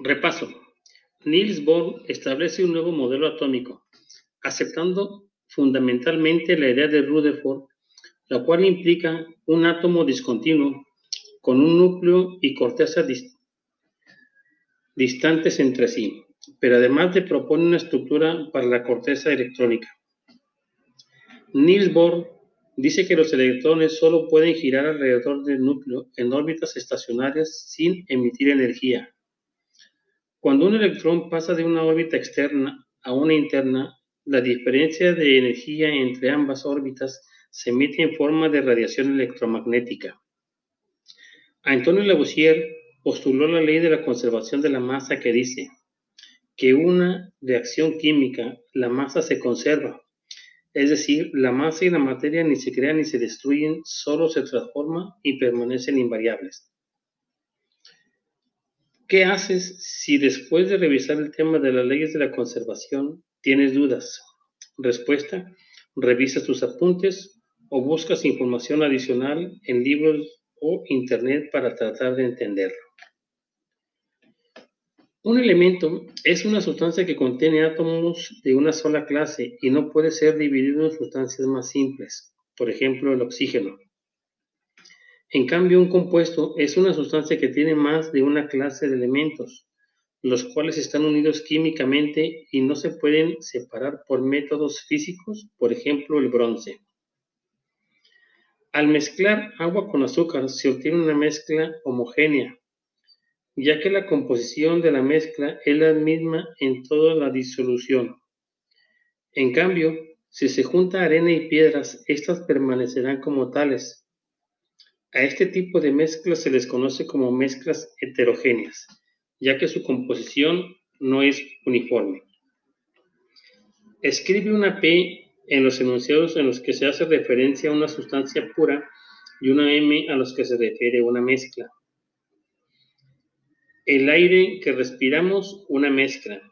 Repaso. Niels Bohr establece un nuevo modelo atómico, aceptando fundamentalmente la idea de Rutherford, la cual implica un átomo discontinuo con un núcleo y corteza distantes entre sí, pero además de propone una estructura para la corteza electrónica. Niels Bohr dice que los electrones solo pueden girar alrededor del núcleo en órbitas estacionarias sin emitir energía. Cuando un electrón pasa de una órbita externa a una interna, la diferencia de energía entre ambas órbitas se emite en forma de radiación electromagnética. Antonio Lavoisier postuló la ley de la conservación de la masa que dice que una reacción química, la masa se conserva, es decir, la masa y la materia ni se crean ni se destruyen, solo se transforman y permanecen invariables. ¿Qué haces si después de revisar el tema de las leyes de la conservación tienes dudas? Respuesta, revisa tus apuntes o buscas información adicional en libros o internet para tratar de entenderlo. Un elemento es una sustancia que contiene átomos de una sola clase y no puede ser dividido en sustancias más simples, por ejemplo el oxígeno. En cambio, un compuesto es una sustancia que tiene más de una clase de elementos, los cuales están unidos químicamente y no se pueden separar por métodos físicos, por ejemplo el bronce. Al mezclar agua con azúcar se obtiene una mezcla homogénea, ya que la composición de la mezcla es la misma en toda la disolución. En cambio, si se junta arena y piedras, estas permanecerán como tales. A este tipo de mezclas se les conoce como mezclas heterogéneas, ya que su composición no es uniforme. Escribe una P en los enunciados en los que se hace referencia a una sustancia pura y una M a los que se refiere una mezcla. El aire que respiramos, una mezcla.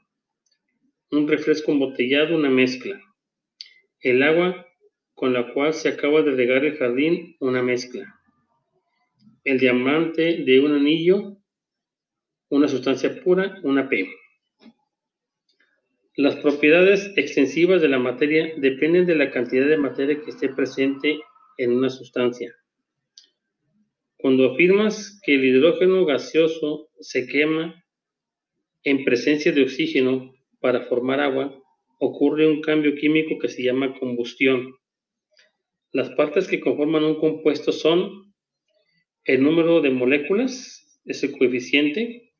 Un refresco embotellado, una mezcla. El agua con la cual se acaba de regar el jardín, una mezcla. El diamante de un anillo, una sustancia pura, una P. Las propiedades extensivas de la materia dependen de la cantidad de materia que esté presente en una sustancia. Cuando afirmas que el hidrógeno gaseoso se quema en presencia de oxígeno para formar agua, ocurre un cambio químico que se llama combustión. Las partes que conforman un compuesto son el número de moléculas, ese coeficiente,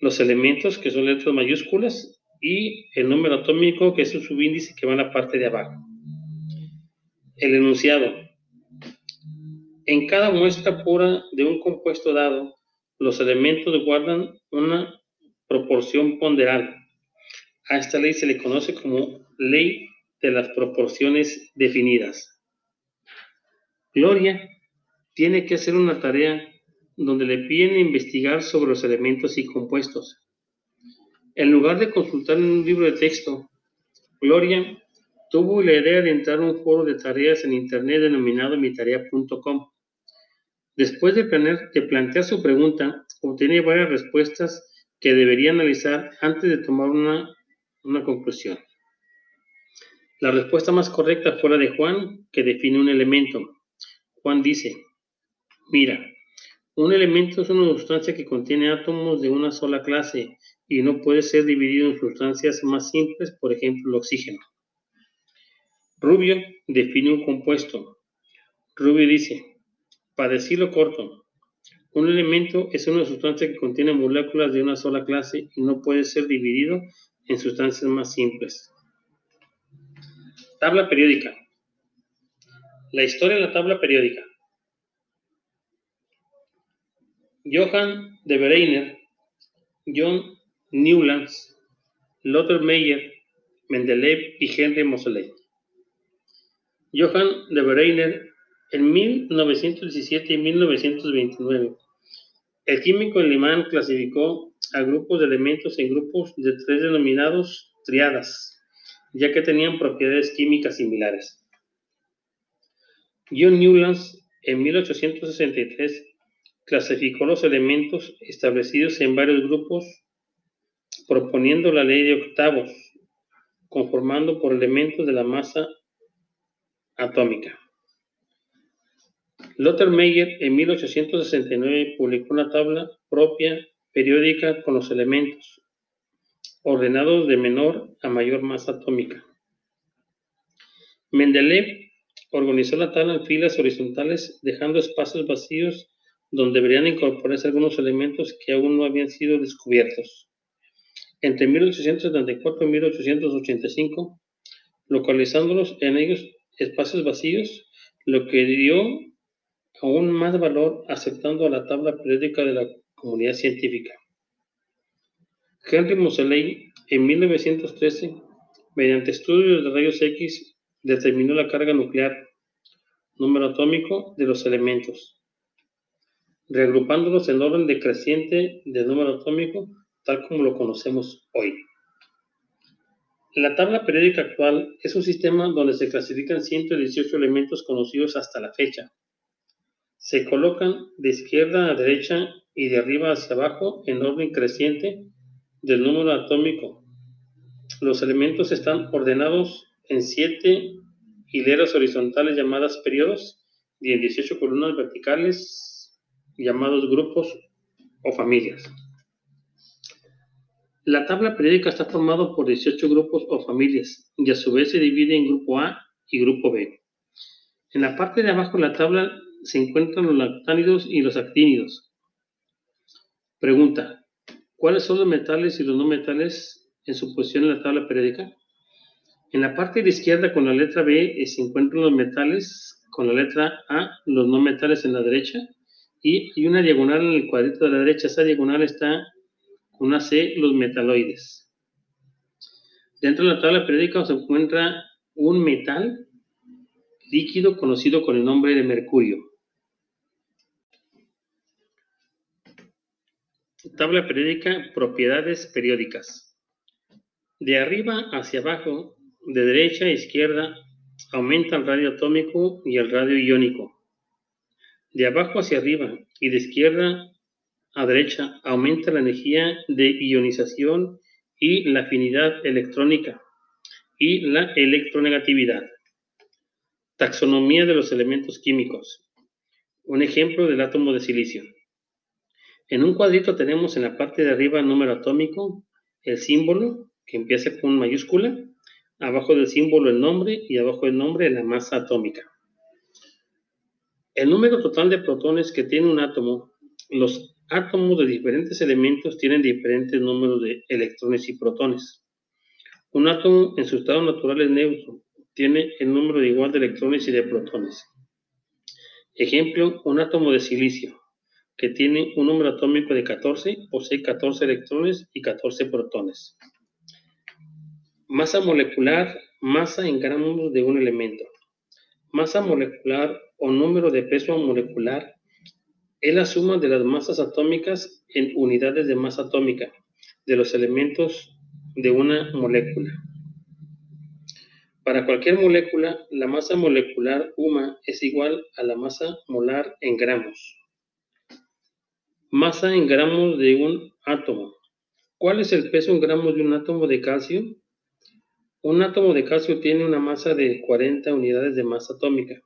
los elementos, que son letras mayúsculas, y el número atómico, que es un subíndice que va en la parte de abajo. El enunciado. En cada muestra pura de un compuesto dado, los elementos guardan una proporción ponderal. A esta ley se le conoce como ley de las proporciones definidas. Gloria tiene que hacer una tarea donde le piden investigar sobre los elementos y compuestos. En lugar de consultar en un libro de texto, Gloria tuvo la idea de entrar a un foro de tareas en internet denominado mitarea.com. Después de, plantear su pregunta, obtiene varias respuestas que debería analizar antes de tomar una conclusión. La respuesta más correcta fue la de Juan, que define un elemento. Juan dice, mira, un elemento es una sustancia que contiene átomos de una sola clase y no puede ser dividido en sustancias más simples, por ejemplo el oxígeno. Rubio define un compuesto. Rubio dice, para decirlo corto, un elemento es una sustancia que contiene moléculas de una sola clase y no puede ser dividido en sustancias más simples. Tabla periódica. La historia de la tabla periódica. Johann de Breiner, John Newlands, Lothar Meyer, Mendeleev y Henry Moseley. Johann de Breiner en 1917 y 1929, el químico alemán clasificó a grupos de elementos en grupos de tres denominados triadas, ya que tenían propiedades químicas similares. John Newlands, en 1863, clasificó los elementos establecidos en varios grupos proponiendo la ley de octavos, conformando por elementos de la masa atómica. Lothar Meyer en 1869 publicó una tabla propia periódica con los elementos, ordenados de menor a mayor masa atómica. Mendeleev organizó la tabla en filas horizontales, dejando espacios vacíos donde deberían incorporarse algunos elementos que aún no habían sido descubiertos. Entre 1874 y 1885, localizándolos en ellos espacios vacíos, lo que dio aún más valor aceptando a la tabla periódica de la comunidad científica. Henry Moseley, en 1913, mediante estudios de rayos X, determinó la carga nuclear, número atómico de los elementos, reagrupándolos en orden decreciente de número atómico, tal como lo conocemos hoy. La tabla periódica actual es un sistema donde se clasifican 118 elementos conocidos hasta la fecha, se colocan de izquierda a derecha y de arriba hacia abajo en orden creciente del número atómico. Los elementos están ordenados en siete hileras horizontales llamadas periodos y en 18 columnas verticales llamados grupos o familias. La tabla periódica está formada por 18 grupos o familias y a su vez se divide en grupo A y grupo B. En la parte de abajo de la tabla se encuentran los lactánidos y los actínidos. Pregunta, ¿cuáles son los metales y los no metales en su posición en la tabla periódica? En la parte de izquierda con la letra B eh, se encuentran los metales, con la letra A los no metales en la derecha y una diagonal en el cuadrito de la derecha. Esa diagonal está con una C, los metaloides. Dentro de la tabla periódica se encuentra un metal líquido conocido con el nombre de mercurio. Tabla periódica, propiedades periódicas. De arriba hacia abajo, de derecha a izquierda, aumenta el radio atómico y el radio iónico. De abajo hacia arriba y de izquierda a derecha, aumenta la energía de ionización y la afinidad electrónica y la electronegatividad. Taxonomía de los elementos químicos. Un ejemplo del átomo de silicio. En un cuadrito tenemos en la parte de arriba el número atómico, el símbolo, que empieza con mayúscula, abajo del símbolo el nombre y abajo del nombre la masa atómica. El número total de protones que tiene un átomo, los átomos de diferentes elementos tienen diferentes números de electrones y protones. Un átomo en su estado natural es neutro, tiene el número igual de electrones y de protones. Ejemplo, un átomo de silicio que tiene un número atómico de 14, posee 14 electrones y 14 protones. Masa molecular, masa en gramos de un elemento. Masa molecular o número de peso molecular es la suma de las masas atómicas en unidades de masa atómica de los elementos de una molécula. Para cualquier molécula, la masa molecular UMA es igual a la masa molar en gramos. Masa en gramos de un átomo. ¿Cuál es el peso en gramos de un átomo de calcio? Un átomo de calcio tiene una masa de 40 unidades de masa atómica.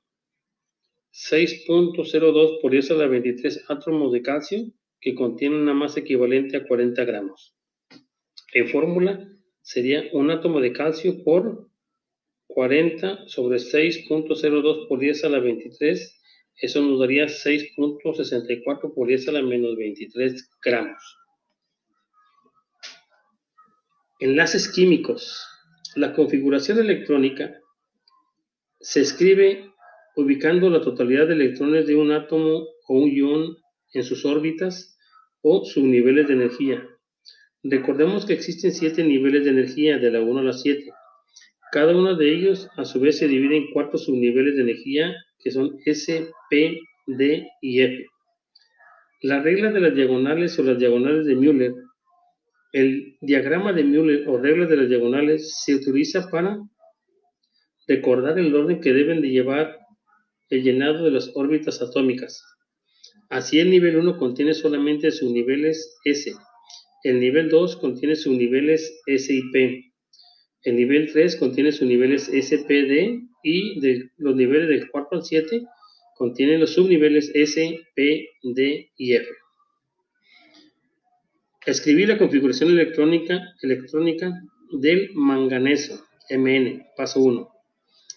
6.02 por 10 a la 23 átomos de calcio que contienen una masa equivalente a 40 gramos. En fórmula sería un átomo de calcio por 40 sobre 6.02 por 10 a la 23 eso nos daría 6.64 por 10 a la menos 23 gramos. Enlaces químicos. La configuración electrónica se escribe ubicando la totalidad de electrones de un átomo o un ion en sus órbitas o subniveles de energía. Recordemos que existen siete niveles de energía de la 1 a la 7. Cada uno de ellos a su vez se divide en cuatro subniveles de energía que son S, P, D y F. La regla de las diagonales o las diagonales de Müller, el diagrama de Müller o regla de las diagonales se utiliza para recordar el orden que deben de llevar el llenado de las órbitas atómicas. Así el nivel 1 contiene solamente subniveles S. El nivel 2 contiene subniveles S y P. El nivel 3 contiene subniveles S, P, D y de los niveles del 4 al 7 contienen los subniveles S, P, D y F. Escribir la configuración electrónica, del manganeso, Mn, paso 1.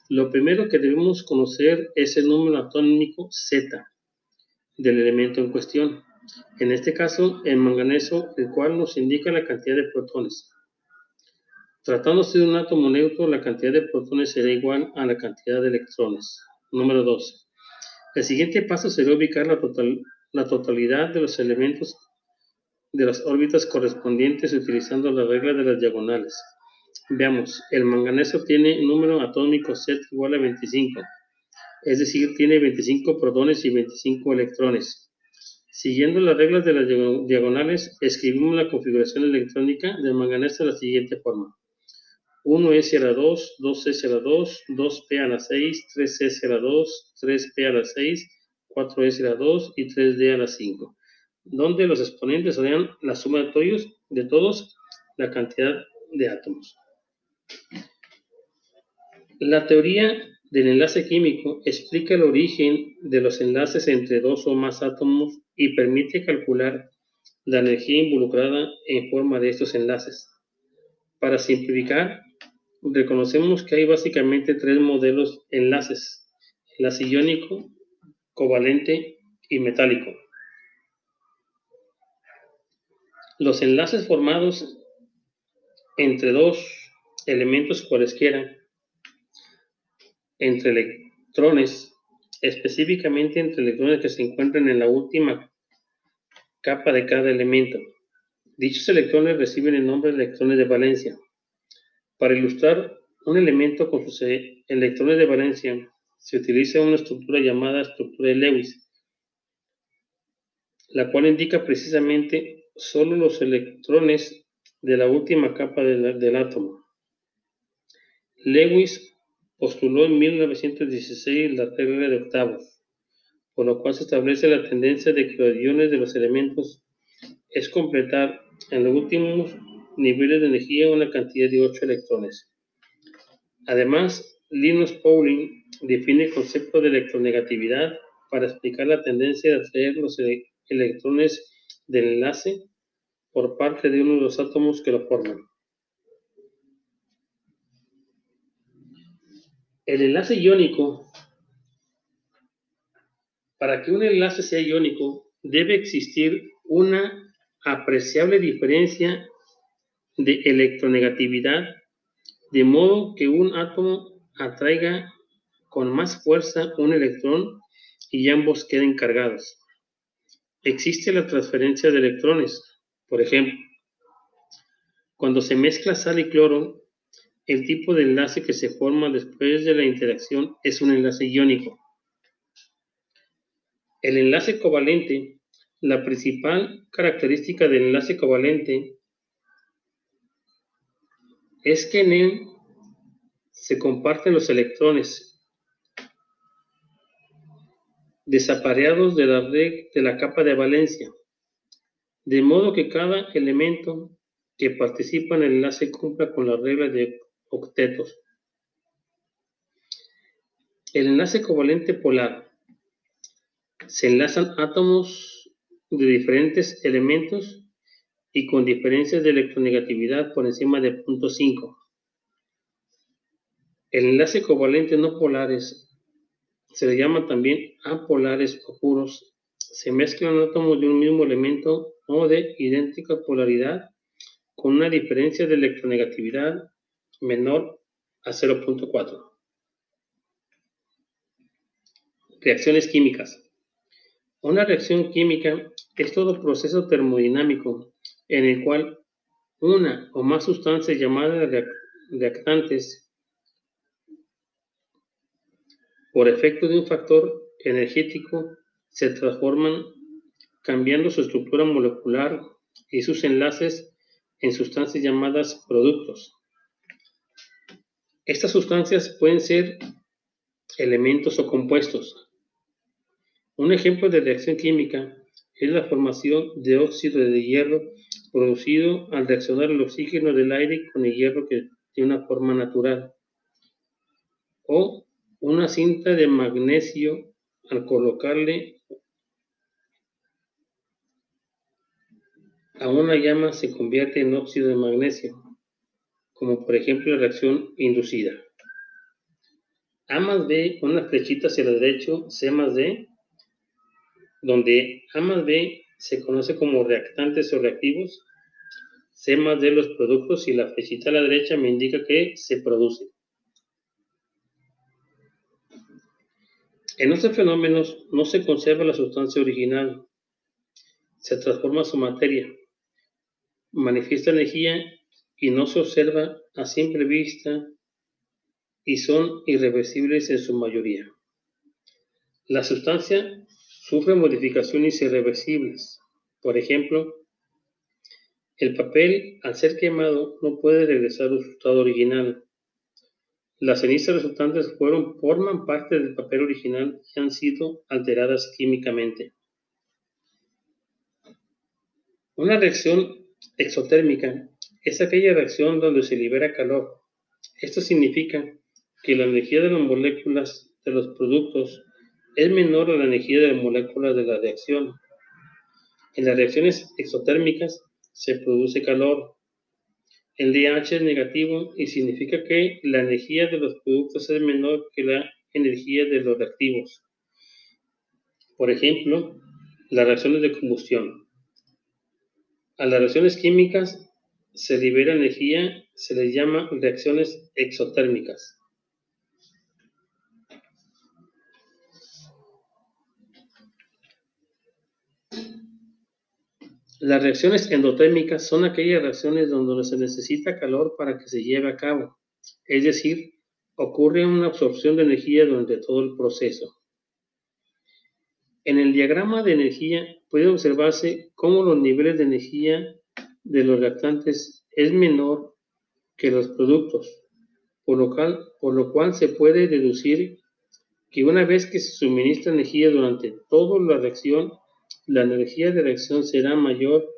Lo primero que debemos conocer es el número atómico Z del elemento en cuestión. En este caso, el manganeso, el cual nos indica la cantidad de protones. Tratándose de un átomo neutro, la cantidad de protones será igual a la cantidad de electrones. Número 2. El siguiente paso será ubicar la, la totalidad de los elementos de las órbitas correspondientes utilizando la regla de las diagonales. Veamos, el manganeso tiene número atómico Z igual a 25, es decir, tiene 25 protones y 25 electrones. Siguiendo las reglas de las diagonales, escribimos la configuración electrónica del manganeso de la siguiente forma. 1S a la 2, 2S a la 2, 2P a la 6, 3S a la 2, 3P a la 6, 4S a la 2 y 3D a la 5 donde los exponentes serían la suma de todos, de todos la cantidad de átomos. La teoría del enlace químico explica el origen de los enlaces entre dos o más átomos y permite calcular la energía involucrada en forma de estos enlaces. Para simplificar, reconocemos que hay básicamente tres modelos enlaces, enlace iónico, covalente y metálico. Los enlaces formados entre dos elementos cualesquiera, entre electrones, específicamente entre electrones que se encuentran en la última capa de cada elemento. Dichos electrones reciben el nombre de electrones de valencia. Para ilustrar un elemento con sus electrones de valencia, se utiliza una estructura llamada estructura de Lewis, la cual indica precisamente solo los electrones de la última capa del, átomo. Lewis postuló en 1916 la regla de octavos, por lo cual se establece la tendencia de que los iones de los elementos es completar en los últimos niveles de energía una cantidad de 8 electrones. Además, Linus Pauling define el concepto de electronegatividad para explicar la tendencia de atraer los electrones del enlace por parte de uno de los átomos que lo forman. El enlace iónico, para que un enlace sea iónico, debe existir una apreciable diferencia de electronegatividad, de modo que un átomo atraiga con más fuerza un electrón y ambos queden cargados. Existe la transferencia de electrones, por ejemplo, cuando se mezcla sal y cloro, el tipo de enlace que se forma después de la interacción es un enlace iónico. El enlace covalente, la principal característica del enlace covalente es que en él se comparten los electrones desapareados de la, de la capa de valencia de modo que cada elemento que participa en el enlace cumpla con la regla de octetos. El enlace covalente polar. Se enlazan átomos de diferentes elementos y con diferencias de electronegatividad por encima de 0.5. El enlace covalente no polares se le llama también apolares o puros. Se mezclan átomos de un mismo elemento o de idéntica polaridad con una diferencia de electronegatividad menor a 0.4. Reacciones químicas. Una reacción química es todo proceso termodinámico en el cual una o más sustancias llamadas reactantes por efecto de un factor energético se transforman cambiando su estructura molecular y sus enlaces en sustancias llamadas productos. Estas sustancias pueden ser elementos o compuestos. Un ejemplo de reacción química es la formación de óxido de hierro producido al reaccionar el oxígeno del aire con el hierro que tiene una forma natural. O una cinta de magnesio al colocarle a una llama se convierte en óxido de magnesio, como por ejemplo la reacción inducida. A más B, una flechita hacia la derecha, C más D, donde A más B se conoce como reactantes o reactivos, C más D los productos y la flechita a la derecha me indica que se produce. En estos fenómenos no se conserva la sustancia original, se transforma su materia, manifiesta energía y no se observa a simple vista y son irreversibles en su mayoría. La sustancia sufre modificaciones irreversibles. Por ejemplo, el papel, al ser quemado, no puede regresar a su estado original. Las cenizas resultantes forman parte del papel original y han sido alteradas químicamente. Una reacción exotérmica es aquella reacción donde se libera calor. Esto significa que la energía de las moléculas de los productos es menor a la energía de las moléculas de la reacción. En las reacciones exotérmicas se produce calor. El DH es negativo y significa que la energía de los productos es menor que la energía de los reactivos. Por ejemplo, las reacciones de combustión. A las reacciones químicas se libera energía, se les llama reacciones exotérmicas. Las reacciones endotérmicas son aquellas reacciones donde se necesita calor para que se lleve a cabo, es decir, ocurre una absorción de energía durante todo el proceso. En el diagrama de energía puede observarse cómo los niveles de energía de los reactantes es menor que los productos, por lo, cual, por lo cual se puede deducir que una vez que se suministra energía durante toda la reacción, la energía de reacción será mayor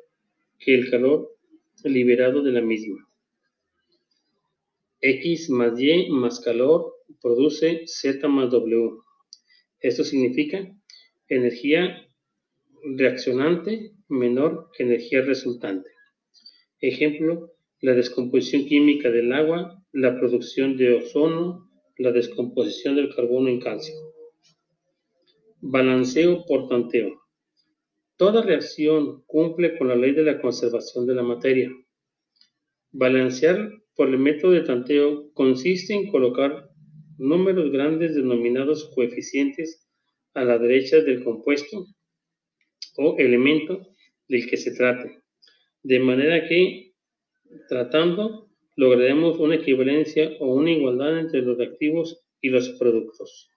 que el calor liberado de la misma. X más Y más calor produce Z más W. Esto significa energía reaccionante menor que energía resultante. Ejemplo, la descomposición química del agua, la producción de ozono, la descomposición del carbono en calcio. Balanceo por tanteo. Toda reacción cumple con la ley de la conservación de la materia. Balancear por el método de tanteo consiste en colocar números grandes denominados coeficientes a la derecha del compuesto o elemento del que se trate de manera que, tratando, lograremos una equivalencia o una igualdad entre los reactivos y los productos.